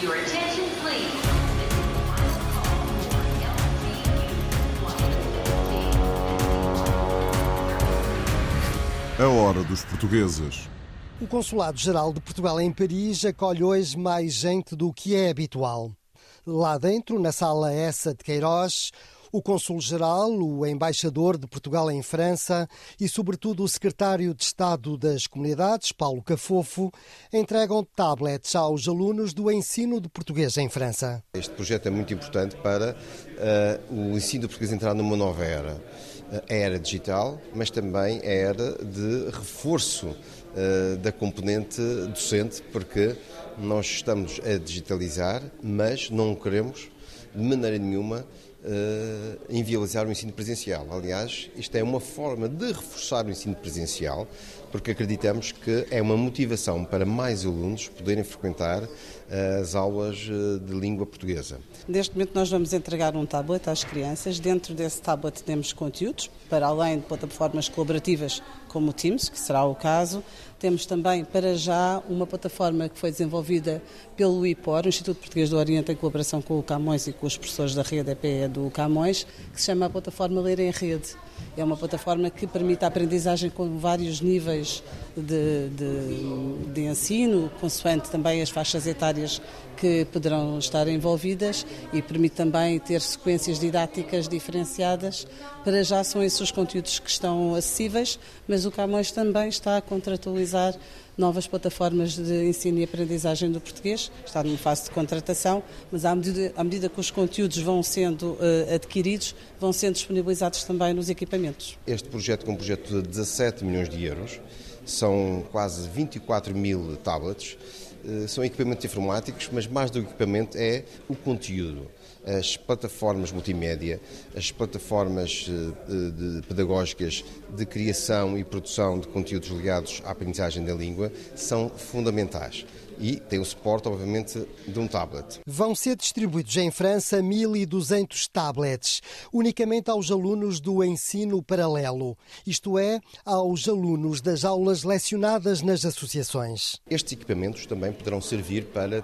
Your attention, please. A hora dos portugueses. O Consulado-Geral de Portugal em Paris acolhe hoje mais gente do que é habitual. Lá dentro, na sala essa de Queiroz, o Cônsul-Geral, o Embaixador de Portugal em França e, sobretudo, o Secretário de Estado das Comunidades, Paulo Cafofo, entregam tablets aos alunos do ensino de português em França. Este projeto é muito importante para uh, o ensino de português entrar numa nova era. A era digital, mas também a era de reforço uh, da componente docente, porque nós estamos a digitalizar, mas não queremos de maneira nenhuma uh, inviabilizar o ensino presencial. Aliás, isto é uma forma de reforçar o ensino presencial, porque acreditamos que é uma motivação para mais alunos poderem frequentar as aulas de língua portuguesa. Neste momento nós vamos entregar um tablet às crianças. Dentro desse tablet temos conteúdos, para além de plataformas colaborativas como o Teams, que será o caso. Temos também, para já, uma plataforma que foi desenvolvida pelo IPOR, o Instituto Português do Oriente, em colaboração com o Camões e com os professores da rede EPE do Camões, que se chama a plataforma Ler em Rede. É uma plataforma que permite a aprendizagem com vários níveis de, de, de ensino, consoante também as faixas etárias que poderão estar envolvidas e permite também ter sequências didáticas diferenciadas. Para já são esses os conteúdos que estão acessíveis, mas o Camões também está a contratualizar novas plataformas de ensino e aprendizagem do português. Está numa fase de contratação, mas à medida, à medida que os conteúdos vão sendo uh, adquiridos, vão sendo disponibilizados também nos equipamentos. Este projeto, com um projeto de 17 milhões de euros, são quase 24 mil tablets, são equipamentos informáticos, mas mais do equipamento é o conteúdo. As plataformas multimédia, as plataformas eh, de pedagógicas de criação e produção de conteúdos ligados à aprendizagem da língua são fundamentais e tem o suporte, obviamente, de um tablet. Vão ser distribuídos em França 1.200 tablets, unicamente aos alunos do ensino paralelo, isto é, aos alunos das aulas lecionadas nas associações. Estes equipamentos também poderão servir para eh,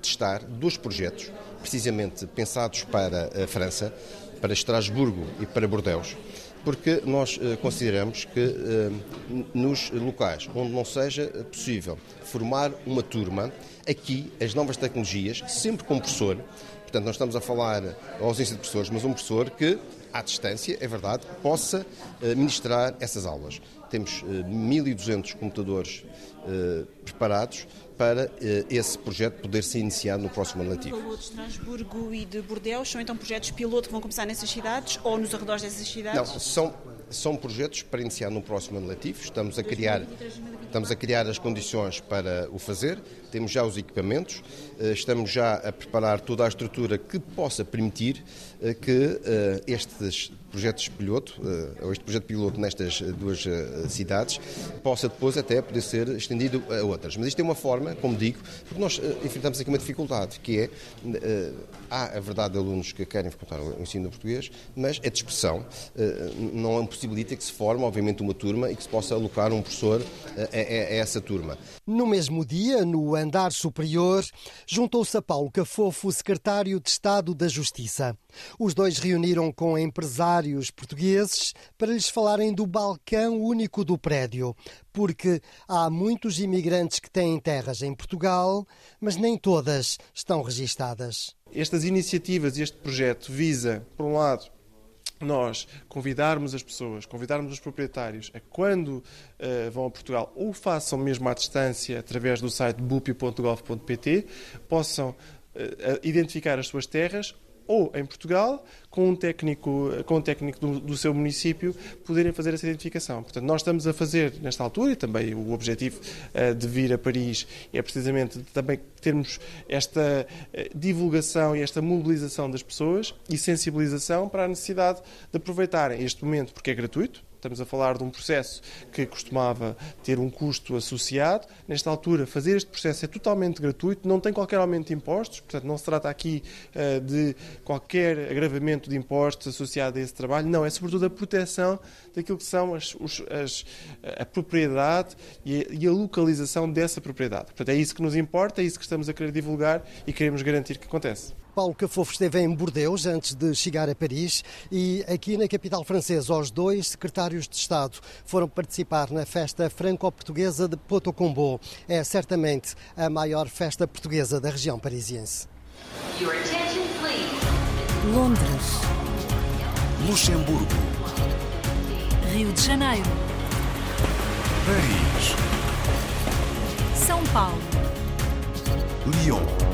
testar dois projetos precisamente pensados para a França, para Estrasburgo e para Bordeaux, porque nós eh, consideramos que eh, nos locais onde não seja possível formar uma turma, aqui as novas tecnologias, sempre com professor, portanto nós estamos a falar aos de professores, mas um professor que, à distância, é verdade, possa eh, ministrar essas aulas. Temos 1.200 computadores preparados para eh, esse projeto poder ser iniciado no próximo ano letivo. Falou de Estrasburgo e de Bordeaux, são então projetos piloto que vão começar nessas cidades ou nos arredores dessas cidades? Não, são, são projetos para iniciar no próximo ano letivo. Estamos a criar, estamos a criar as condições para o fazer, temos já os equipamentos, eh, estamos já a preparar toda a estrutura que possa permitir eh, que estes projetos piloto, ou este projeto piloto nestas duas cidades, possa depois até poder ser estendido a outras. Mas isto é uma forma como digo, porque nós enfrentamos aqui uma dificuldade, que é, há a verdade de alunos que querem frequentar o ensino português, mas dispersão uh, não impossibilita que se forme, obviamente, uma turma e que se possa alocar um professor a, a, a essa turma. No mesmo dia, no andar superior, juntou-se a Paulo Cafofo, secretário de Estado da Justiça. Os dois reuniram com empresários portugueses para lhes falarem do balcão único do prédio, porque há muitos imigrantes que têm terras em Portugal, mas nem todas estão registadas. Estas iniciativas, este projeto visa, por um lado, nós convidarmos as pessoas, convidarmos os proprietários a quando uh, vão a Portugal ou façam mesmo à distância através do site bupi.gov.pt, possam uh, identificar as suas terras ou em Portugal, com um técnico, com um técnico do, do, seu município, poderem fazer essa identificação. Portanto, nós estamos a fazer, nesta altura, e também o objetivo uh, de vir a Paris é precisamente também termos esta uh, divulgação e esta mobilização das pessoas e sensibilização para a necessidade de aproveitarem este momento, porque é gratuito, Estamos a falar de um processo que costumava ter um custo associado. Nesta altura, fazer este processo é totalmente gratuito, não tem qualquer aumento de impostos, portanto, não se trata aqui uh, de qualquer agravamento de impostos associado a esse trabalho. Não, é sobretudo a proteção daquilo que são as, os, as, a propriedade e a, e a localização dessa propriedade. Portanto, é isso que nos importa, é isso que estamos a querer divulgar e queremos garantir que acontece. Paulo Cafofo esteve em Bordeaux antes de chegar a Paris e aqui na capital francesa os dois secretários de Estado foram participar na festa franco-portuguesa de Potocombo. É certamente a maior festa portuguesa da região parisiense. Londres. Luxemburgo. Rio de Janeiro. Paris. São Paulo. Lyon.